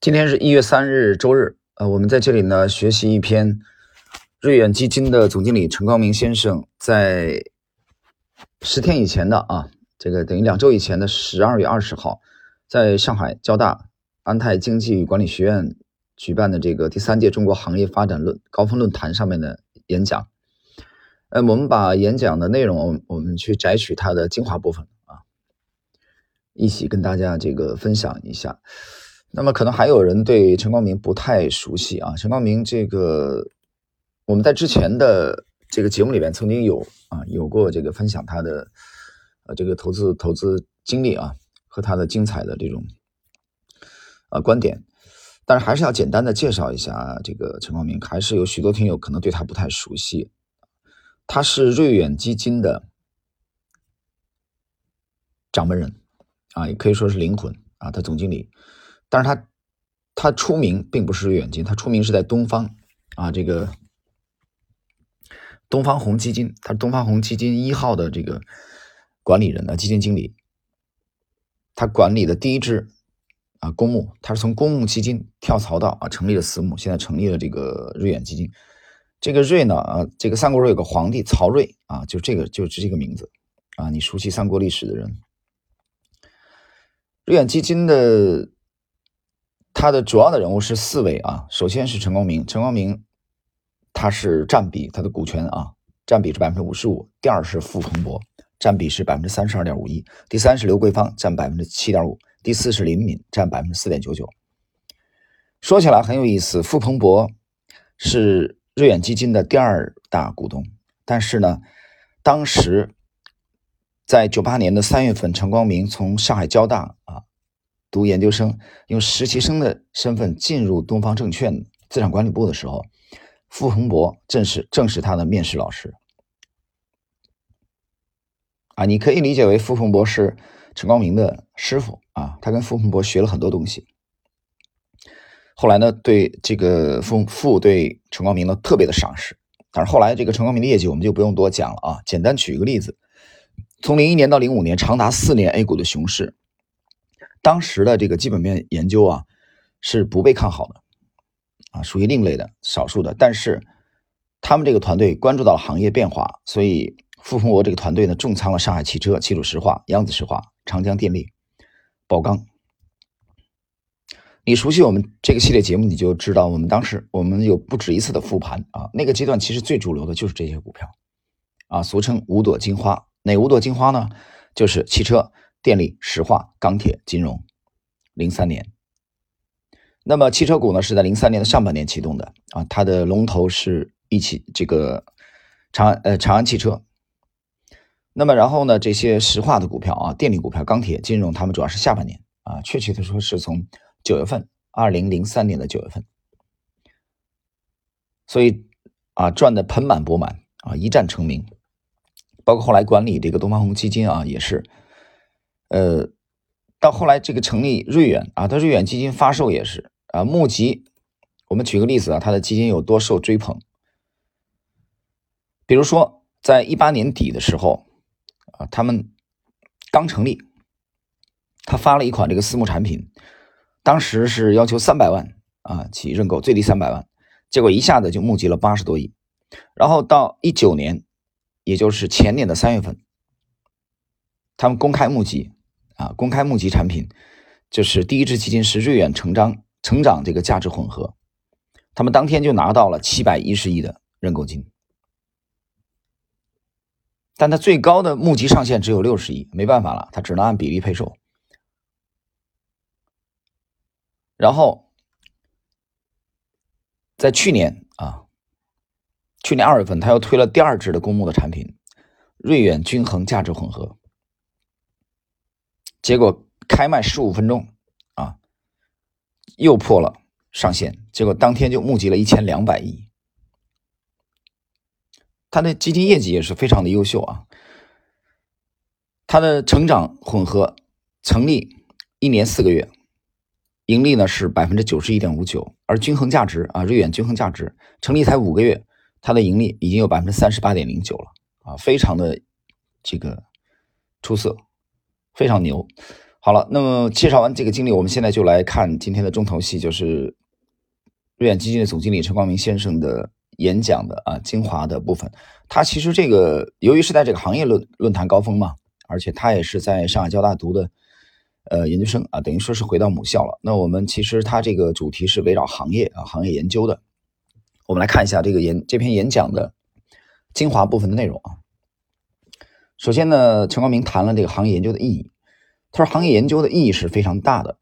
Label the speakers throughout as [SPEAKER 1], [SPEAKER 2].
[SPEAKER 1] 今天是一月三日，周日。呃，我们在这里呢学习一篇瑞远基金的总经理陈光明先生在十天以前的啊，这个等于两周以前的十二月二十号，在上海交大安泰经济与管理学院举办的这个第三届中国行业发展论高峰论坛上面的演讲。呃，我们把演讲的内容，我们去摘取它的精华部分啊，一起跟大家这个分享一下。那么可能还有人对陈光明不太熟悉啊，陈光明这个我们在之前的这个节目里边曾经有啊有过这个分享他的呃这个投资投资经历啊和他的精彩的这种啊观点，但是还是要简单的介绍一下这个陈光明，还是有许多听友可能对他不太熟悉，他是瑞远基金的掌门人啊，也可以说是灵魂啊，他总经理。但是他，他出名并不是瑞远金，他出名是在东方，啊，这个东方红基金，他是东方红基金一号的这个管理人呢，基金经理，他管理的第一支啊公募，他是从公募基金跳槽到啊成立了私募，现在成立了这个瑞远基金。这个瑞呢啊，这个三国时有个皇帝曹睿啊，就这个就是这个名字啊，你熟悉三国历史的人，瑞远基金的。他的主要的人物是四位啊，首先是陈光明，陈光明他是占比，他的股权啊占比是百分之五十五。第二是傅鹏博，占比是百分之三十二点五一。第三是刘桂芳，占百分之七点五。第四是林敏，占百分之四点九九。说起来很有意思，傅鹏博是瑞远基金的第二大股东，但是呢，当时在九八年的三月份，陈光明从上海交大啊。读研究生，用实习生的身份进入东方证券资产管理部的时候，傅鹏博正是正是他的面试老师。啊，你可以理解为傅鹏博是陈光明的师傅啊，他跟傅鹏博学了很多东西。后来呢，对这个傅傅对陈光明呢特别的赏识。但是后来这个陈光明的业绩我们就不用多讲了啊，简单举一个例子，从零一年到零五年，长达四年 A 股的熊市。当时的这个基本面研究啊，是不被看好的，啊，属于另类的、少数的。但是他们这个团队关注到了行业变化，所以傅鹏博这个团队呢，重仓了上海汽车、齐鲁石化、扬子石化、长江电力、宝钢。你熟悉我们这个系列节目，你就知道我们当时我们有不止一次的复盘啊。那个阶段其实最主流的就是这些股票，啊，俗称五朵金花。哪五朵金花呢？就是汽车。电力、石化、钢铁、金融，零三年。那么汽车股呢，是在零三年的上半年启动的啊，它的龙头是一起这个长安呃长安汽车。那么然后呢，这些石化的股票啊，电力股票、钢铁、金融，它们主要是下半年啊，确切的说是从九月份，二零零三年的九月份，所以啊赚的盆满钵满啊，一战成名。包括后来管理这个东方红基金啊，也是。呃，到后来这个成立瑞远啊，它瑞远基金发售也是啊，募集。我们举个例子啊，它的基金有多受追捧。比如说，在一八年底的时候啊，他们刚成立，他发了一款这个私募产品，当时是要求三百万啊起认购，最低三百万，结果一下子就募集了八十多亿。然后到一九年，也就是前年的三月份，他们公开募集。啊，公开募集产品就是第一支基金是瑞远成长成长这个价值混合，他们当天就拿到了七百一十亿的认购金，但它最高的募集上限只有六十亿，没办法了，它只能按比例配售。然后在去年啊，去年二月份，他又推了第二支的公募的产品——瑞远均衡价值混合。结果开卖十五分钟，啊，又破了上限。结果当天就募集了一千两百亿。它的基金业绩也是非常的优秀啊。它的成长混合成立一年四个月，盈利呢是百分之九十一点五九，而均衡价值啊，瑞远均衡价值成立才五个月，它的盈利已经有百分之三十八点零九了啊，非常的这个出色。非常牛，好了，那么介绍完这个经历，我们现在就来看今天的重头戏，就是瑞远基金的总经理陈光明先生的演讲的啊精华的部分。他其实这个由于是在这个行业论论坛高峰嘛，而且他也是在上海交大读的呃研究生啊，等于说是回到母校了。那我们其实他这个主题是围绕行业啊行业研究的。我们来看一下这个演这篇演讲的精华部分的内容啊。首先呢，陈光明谈了这个行业研究的意义。他说，行业研究的意义是非常大的，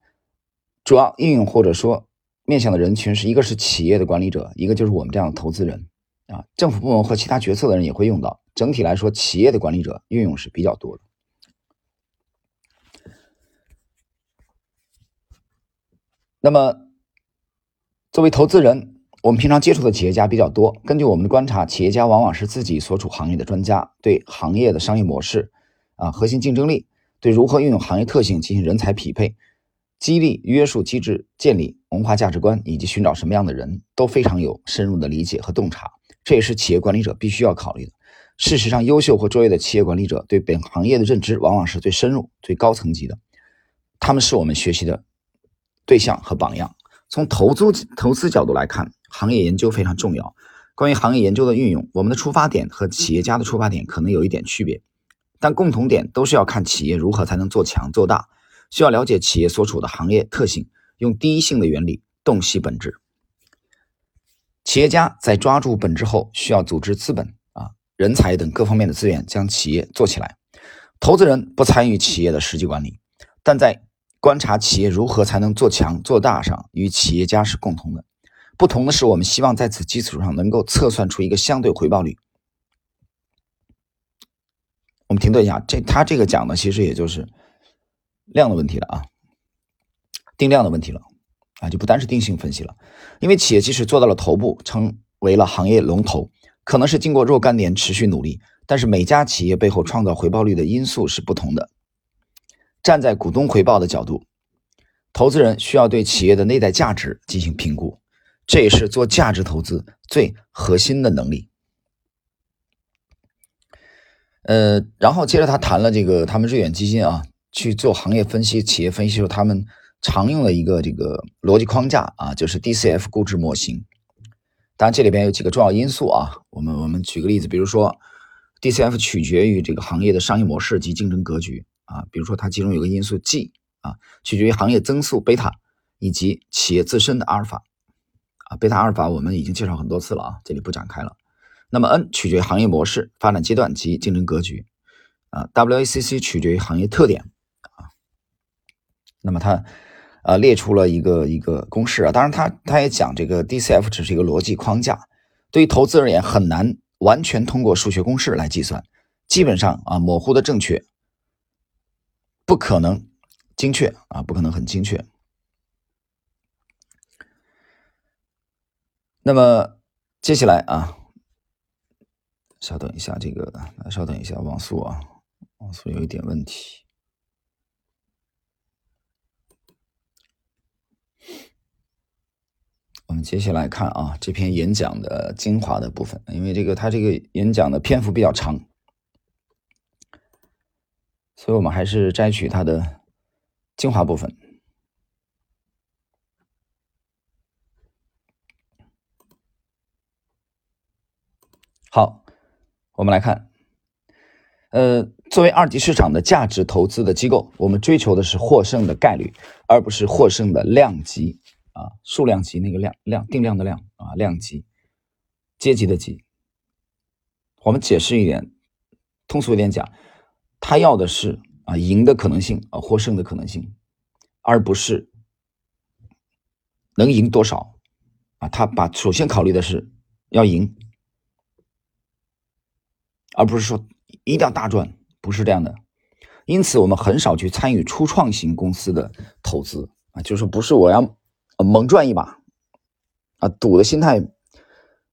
[SPEAKER 1] 主要应用或者说面向的人群是一个是企业的管理者，一个就是我们这样的投资人啊，政府部门和其他决策的人也会用到。整体来说，企业的管理者运用是比较多的。那么，作为投资人。我们平常接触的企业家比较多，根据我们的观察，企业家往往是自己所处行业的专家，对行业的商业模式、啊核心竞争力，对如何运用行业特性进行人才匹配、激励约束机制建立、文化价值观以及寻找什么样的人都非常有深入的理解和洞察，这也是企业管理者必须要考虑的。事实上，优秀或卓越的企业管理者对本行业的认知往往是最深入、最高层级的，他们是我们学习的对象和榜样。从投资投资角度来看。行业研究非常重要。关于行业研究的运用，我们的出发点和企业家的出发点可能有一点区别，但共同点都是要看企业如何才能做强做大，需要了解企业所处的行业特性，用第一性的原理洞悉本质。企业家在抓住本质后，需要组织资本啊、人才等各方面的资源，将企业做起来。投资人不参与企业的实际管理，但在观察企业如何才能做强做大上，与企业家是共同的。不同的是，我们希望在此基础上能够测算出一个相对回报率。我们停顿一下，这他这个讲的其实也就是量的问题了啊，定量的问题了啊，就不单是定性分析了。因为企业即使做到了头部，成为了行业龙头，可能是经过若干年持续努力，但是每家企业背后创造回报率的因素是不同的。站在股东回报的角度，投资人需要对企业的内在价值进行评估。这也是做价值投资最核心的能力。呃，然后接着他谈了这个他们瑞远基金啊去做行业分析、企业分析时候，他们常用的一个这个逻辑框架啊，就是 DCF 估值模型。当然，这里边有几个重要因素啊，我们我们举个例子，比如说 DCF 取决于这个行业的商业模式及竞争格局啊，比如说它其中有个因素 G 啊，取决于行业增速贝塔以及企业自身的阿尔法。啊，贝塔阿尔法我们已经介绍很多次了啊，这里不展开了。那么 N 取决于行业模式、发展阶段及竞争格局啊，WACC 取决于行业特点啊。那么它呃列出了一个一个公式啊，当然它它也讲这个 DCF 只是一个逻辑框架，对于投资而言很难完全通过数学公式来计算，基本上啊模糊的正确，不可能精确啊，不可能很精确。那么接下来啊，稍等一下，这个来稍等一下，网速啊，网速有一点问题。我们接下来看啊，这篇演讲的精华的部分，因为这个他这个演讲的篇幅比较长，所以我们还是摘取它的精华部分。好，我们来看，呃，作为二级市场的价值投资的机构，我们追求的是获胜的概率，而不是获胜的量级啊，数量级那个量量定量的量啊，量级阶级的级。我们解释一点，通俗一点讲，他要的是啊赢的可能性啊获胜的可能性，而不是能赢多少啊。他把首先考虑的是要赢。而不是说一定要大赚，不是这样的。因此，我们很少去参与初创型公司的投资啊，就是说不是我要猛赚一把啊，赌的心态，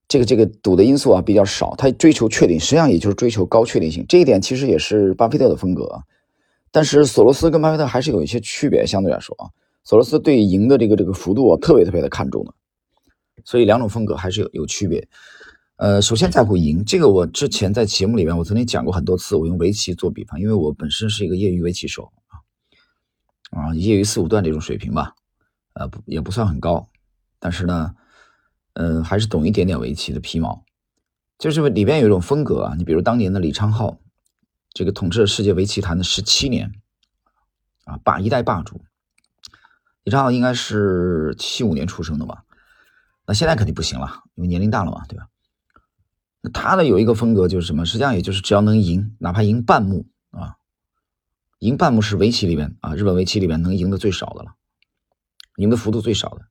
[SPEAKER 1] 这个这个赌的因素啊比较少。他追求确定，实际上也就是追求高确定性。这一点其实也是巴菲特的风格，但是索罗斯跟巴菲特还是有一些区别。相对来说啊，索罗斯对赢的这个这个幅度啊特别特别的看重的，所以两种风格还是有有区别。呃，首先在乎赢，这个我之前在节目里面我曾经讲过很多次。我用围棋做比方，因为我本身是一个业余围棋手啊。啊，业余四五段这种水平吧，呃，不也不算很高，但是呢，嗯，还是懂一点点围棋的皮毛。就是里边有一种风格啊，你比如当年的李昌镐，这个统治了世界围棋坛的十七年，啊，霸一代霸主。李昌镐应该是七五年出生的吧？那现在肯定不行了，因为年龄大了嘛，对吧？他的有一个风格就是什么？实际上也就是只要能赢，哪怕赢半目啊，赢半目是围棋里面啊，日本围棋里面能赢的最少的了，赢的幅度最少的。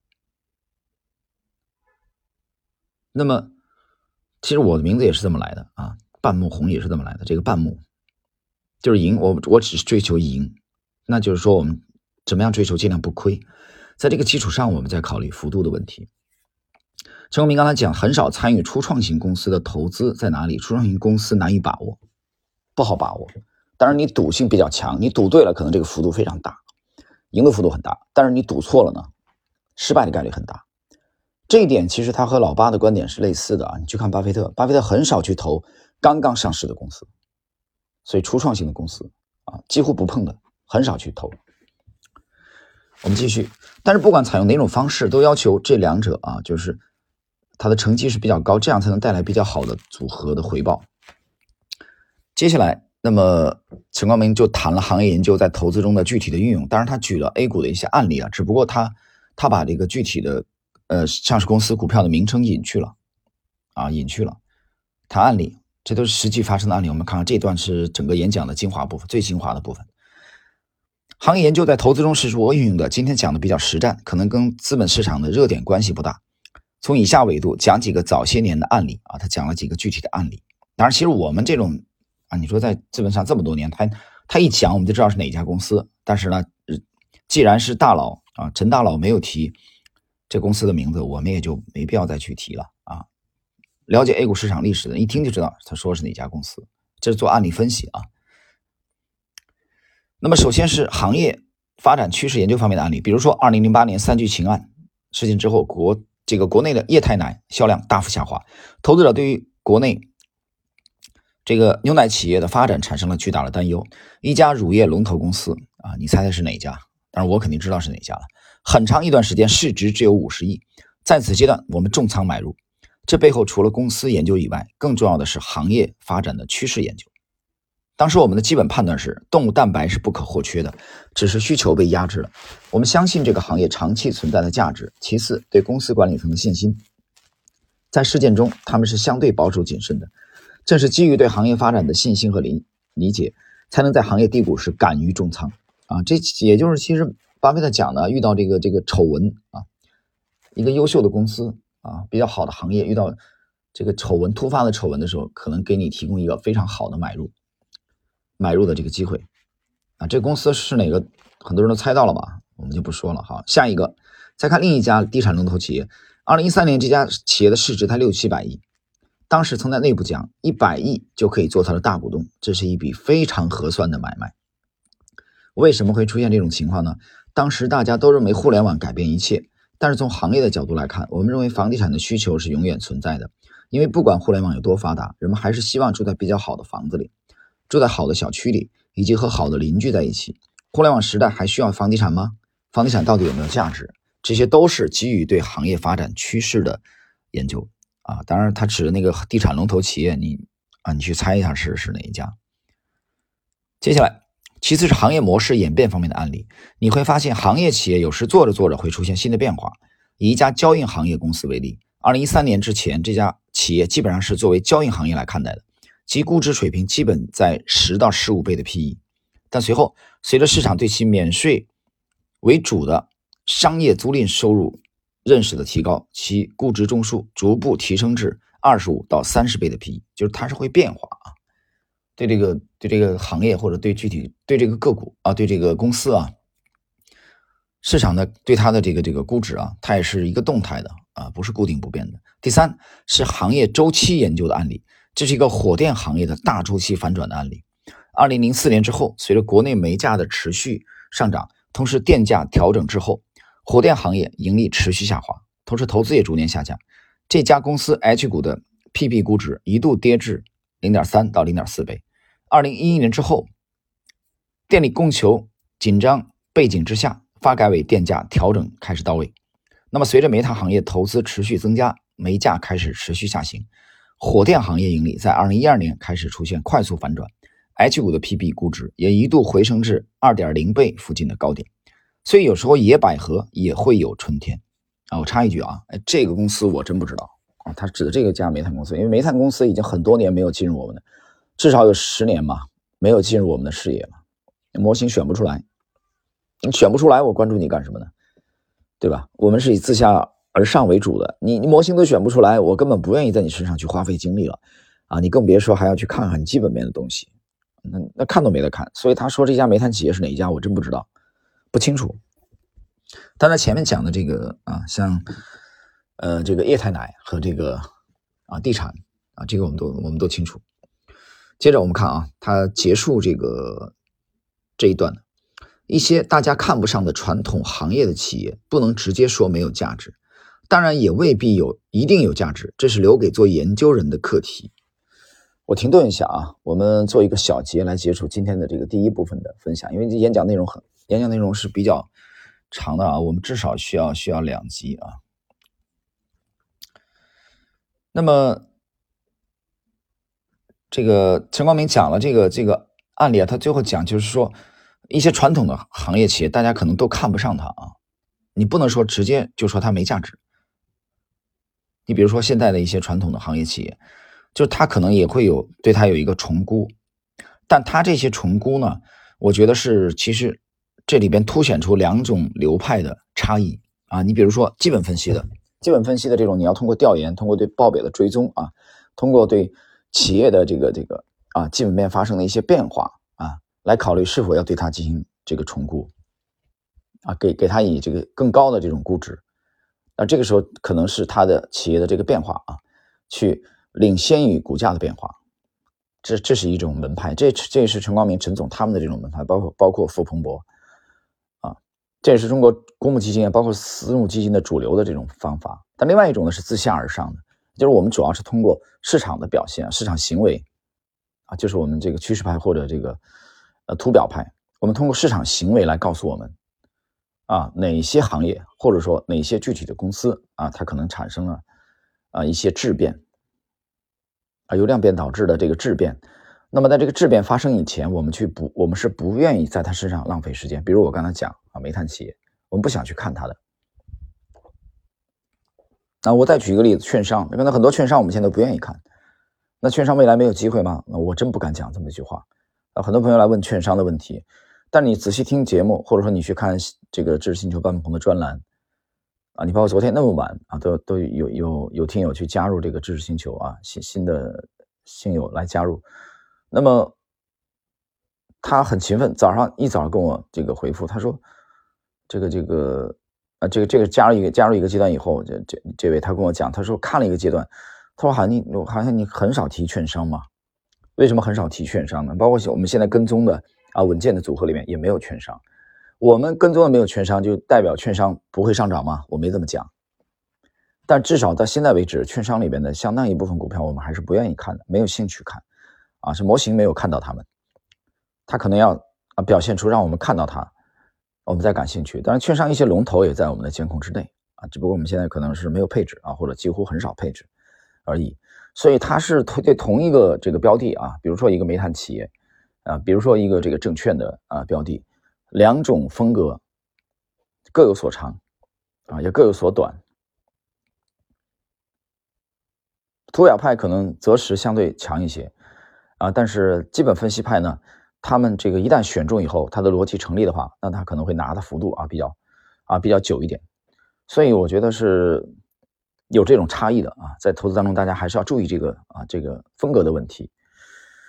[SPEAKER 1] 那么。其实我的名字也是这么来的啊，半目红也是这么来的。这个半目就是赢，我我只是追求赢，那就是说我们怎么样追求尽量不亏，在这个基础上，我们再考虑幅度的问题。陈宏明刚才讲，很少参与初创型公司的投资在哪里？初创型公司难以把握，不好把握。当然你赌性比较强，你赌对了，可能这个幅度非常大，赢的幅度很大；但是你赌错了呢，失败的概率很大。这一点其实他和老巴的观点是类似的啊，你去看巴菲特，巴菲特很少去投刚刚上市的公司，所以初创型的公司啊几乎不碰的，很少去投。我们继续，但是不管采用哪种方式，都要求这两者啊，就是它的成绩是比较高，这样才能带来比较好的组合的回报。接下来，那么陈光明就谈了行业研究在投资中的具体的运用，当然他举了 A 股的一些案例啊，只不过他他把这个具体的。呃，上市公司股票的名称隐去了，啊，隐去了。谈案例，这都是实际发生的案例。我们看看这段是整个演讲的精华部分，最精华的部分。行业研究在投资中是如何运用的？今天讲的比较实战，可能跟资本市场的热点关系不大。从以下维度讲几个早些年的案例啊，他讲了几个具体的案例。当然，其实我们这种啊，你说在资本上这么多年，他他一讲我们就知道是哪家公司。但是呢，既然是大佬啊，陈大佬没有提。这公司的名字我们也就没必要再去提了啊。了解 A 股市场历史的，一听就知道他说是哪家公司。这是做案例分析啊。那么首先是行业发展趋势研究方面的案例，比如说二零零八年三聚氰胺事件之后，国这个国内的液态奶销量大幅下滑，投资者对于国内这个牛奶企业的发展产生了巨大的担忧。一家乳业龙头公司啊，你猜猜是哪家？当然我肯定知道是哪家了。很长一段时间市值只有五十亿，在此阶段我们重仓买入。这背后除了公司研究以外，更重要的是行业发展的趋势研究。当时我们的基本判断是，动物蛋白是不可或缺的，只是需求被压制了。我们相信这个行业长期存在的价值。其次，对公司管理层的信心。在事件中，他们是相对保守谨慎的。正是基于对行业发展的信心和理理解，才能在行业低谷时敢于重仓。啊，这也就是其实。巴菲特讲的，遇到这个这个丑闻啊，一个优秀的公司啊，比较好的行业遇到这个丑闻突发的丑闻的时候，可能给你提供一个非常好的买入买入的这个机会啊。这公司是哪个？很多人都猜到了吧？我们就不说了哈。下一个，再看另一家地产龙头企业，二零一三年这家企业的市值才六七百亿，当时曾在内部讲，一百亿就可以做它的大股东，这是一笔非常合算的买卖。为什么会出现这种情况呢？当时大家都认为互联网改变一切，但是从行业的角度来看，我们认为房地产的需求是永远存在的。因为不管互联网有多发达，人们还是希望住在比较好的房子里，住在好的小区里，以及和好的邻居在一起。互联网时代还需要房地产吗？房地产到底有没有价值？这些都是基于对行业发展趋势的研究啊。当然，他指的那个地产龙头企业，你啊，你去猜一下是是哪一家？接下来。其次是行业模式演变方面的案例，你会发现行业企业有时做着做着会出现新的变化。以一家交运行业公司为例，二零一三年之前，这家企业基本上是作为交运行业来看待的，其估值水平基本在十到十五倍的 PE。但随后，随着市场对其免税为主的商业租赁收入认识的提高，其估值中枢逐步提升至二十五到三十倍的 PE，就是它是会变化啊。对这个对这个行业或者对具体对这个个股啊，对这个公司啊，市场的对它的这个这个估值啊，它也是一个动态的啊，不是固定不变的。第三是行业周期研究的案例，这是一个火电行业的大周期反转的案例。二零零四年之后，随着国内煤价的持续上涨，同时电价调整之后，火电行业盈利持续下滑，同时投资也逐年下降。这家公司 H 股的 PP 估值一度跌至。零点三到零点四倍。二零一一年之后，电力供求紧张背景之下，发改委电价调整开始到位。那么，随着煤炭行业投资持续增加，煤价开始持续下行，火电行业盈利在二零一二年开始出现快速反转，H 股的 PB 估值也一度回升至二点零倍附近的高点。所以有时候野百合也会有春天啊！我插一句啊，哎，这个公司我真不知道啊，他指的这个家煤炭公司，因为煤炭公司已经很多年没有进入我们的，至少有十年嘛，没有进入我们的视野了，模型选不出来，你选不出来，我关注你干什么呢？对吧？我们是以自下而上为主的，你你模型都选不出来，我根本不愿意在你身上去花费精力了啊！你更别说还要去看看基本面的东西，那那看都没得看。所以他说这家煤炭企业是哪一家，我真不知道。不清楚，但他前面讲的这个啊，像呃这个液态奶和这个啊地产啊，这个我们都我们都清楚。接着我们看啊，他结束这个这一段，一些大家看不上的传统行业的企业，不能直接说没有价值，当然也未必有一定有价值，这是留给做研究人的课题。我停顿一下啊，我们做一个小结来结束今天的这个第一部分的分享，因为这演讲内容很。演讲内容是比较长的啊，我们至少需要需要两集啊。那么，这个陈光明讲了这个这个案例啊，他最后讲就是说，一些传统的行业企业，大家可能都看不上他啊。你不能说直接就说他没价值。你比如说现在的一些传统的行业企业，就它可能也会有对它有一个重估，但它这些重估呢，我觉得是其实。这里边凸显出两种流派的差异啊，你比如说基本分析的，基本分析的这种，你要通过调研，通过对报表的追踪啊，通过对企业的这个这个啊基本面发生的一些变化啊，来考虑是否要对它进行这个重估啊，给给它以这个更高的这种估值，那这个时候可能是它的企业的这个变化啊，去领先于股价的变化，这这是一种门派，这这也是陈光明陈总他们的这种门派，包括包括傅鹏博。啊这也是中国公募基金啊，包括私募基金的主流的这种方法。但另外一种呢是自下而上的，就是我们主要是通过市场的表现、市场行为啊，就是我们这个趋势派或者这个呃图表派，我们通过市场行为来告诉我们啊哪些行业或者说哪些具体的公司啊，它可能产生了啊一些质变啊由量变导致的这个质变。那么在这个质变发生以前，我们去不，我们是不愿意在它身上浪费时间。比如我刚才讲啊，煤炭企业，我们不想去看它的。那我再举一个例子，券商，可能很多券商我们现在都不愿意看。那券商未来没有机会吗？那我真不敢讲这么一句话。啊，很多朋友来问券商的问题，但你仔细听节目，或者说你去看这个知识星球半鹏的专栏，啊，你包括昨天那么晚啊，都都有有有听友去加入这个知识星球啊，新新的新友来加入。那么他很勤奋，早上一早跟我这个回复，他说：“这个这个啊，这个这个加入一个加入一个阶段以后，这这这位他跟我讲，他说看了一个阶段，他说好像你好像你很少提券商嘛？为什么很少提券商呢？包括我们现在跟踪的啊稳健的组合里面也没有券商，我们跟踪的没有券商，就代表券商不会上涨吗？我没这么讲，但至少到现在为止，券商里边的相当一部分股票我们还是不愿意看的，没有兴趣看。”啊，是模型没有看到他们，他可能要啊表现出让我们看到他，我们再感兴趣。当然，券商一些龙头也在我们的监控之内啊，只不过我们现在可能是没有配置啊，或者几乎很少配置而已。所以它是对同一个这个标的啊，比如说一个煤炭企业啊，比如说一个这个证券的啊标的，两种风格各有所长啊，也各有所短。图表派可能择时相对强一些。啊，但是基本分析派呢，他们这个一旦选中以后，他的逻辑成立的话，那他可能会拿的幅度啊比较啊比较久一点，所以我觉得是有这种差异的啊，在投资当中，大家还是要注意这个啊这个风格的问题。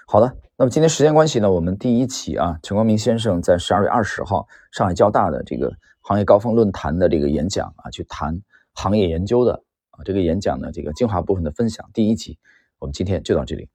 [SPEAKER 1] 好的，那么今天时间关系呢，我们第一期啊，陈光明先生在十二月二十号上海交大的这个行业高峰论坛的这个演讲啊，去谈行业研究的啊这个演讲的这个精华部分的分享，第一集，我们今天就到这里。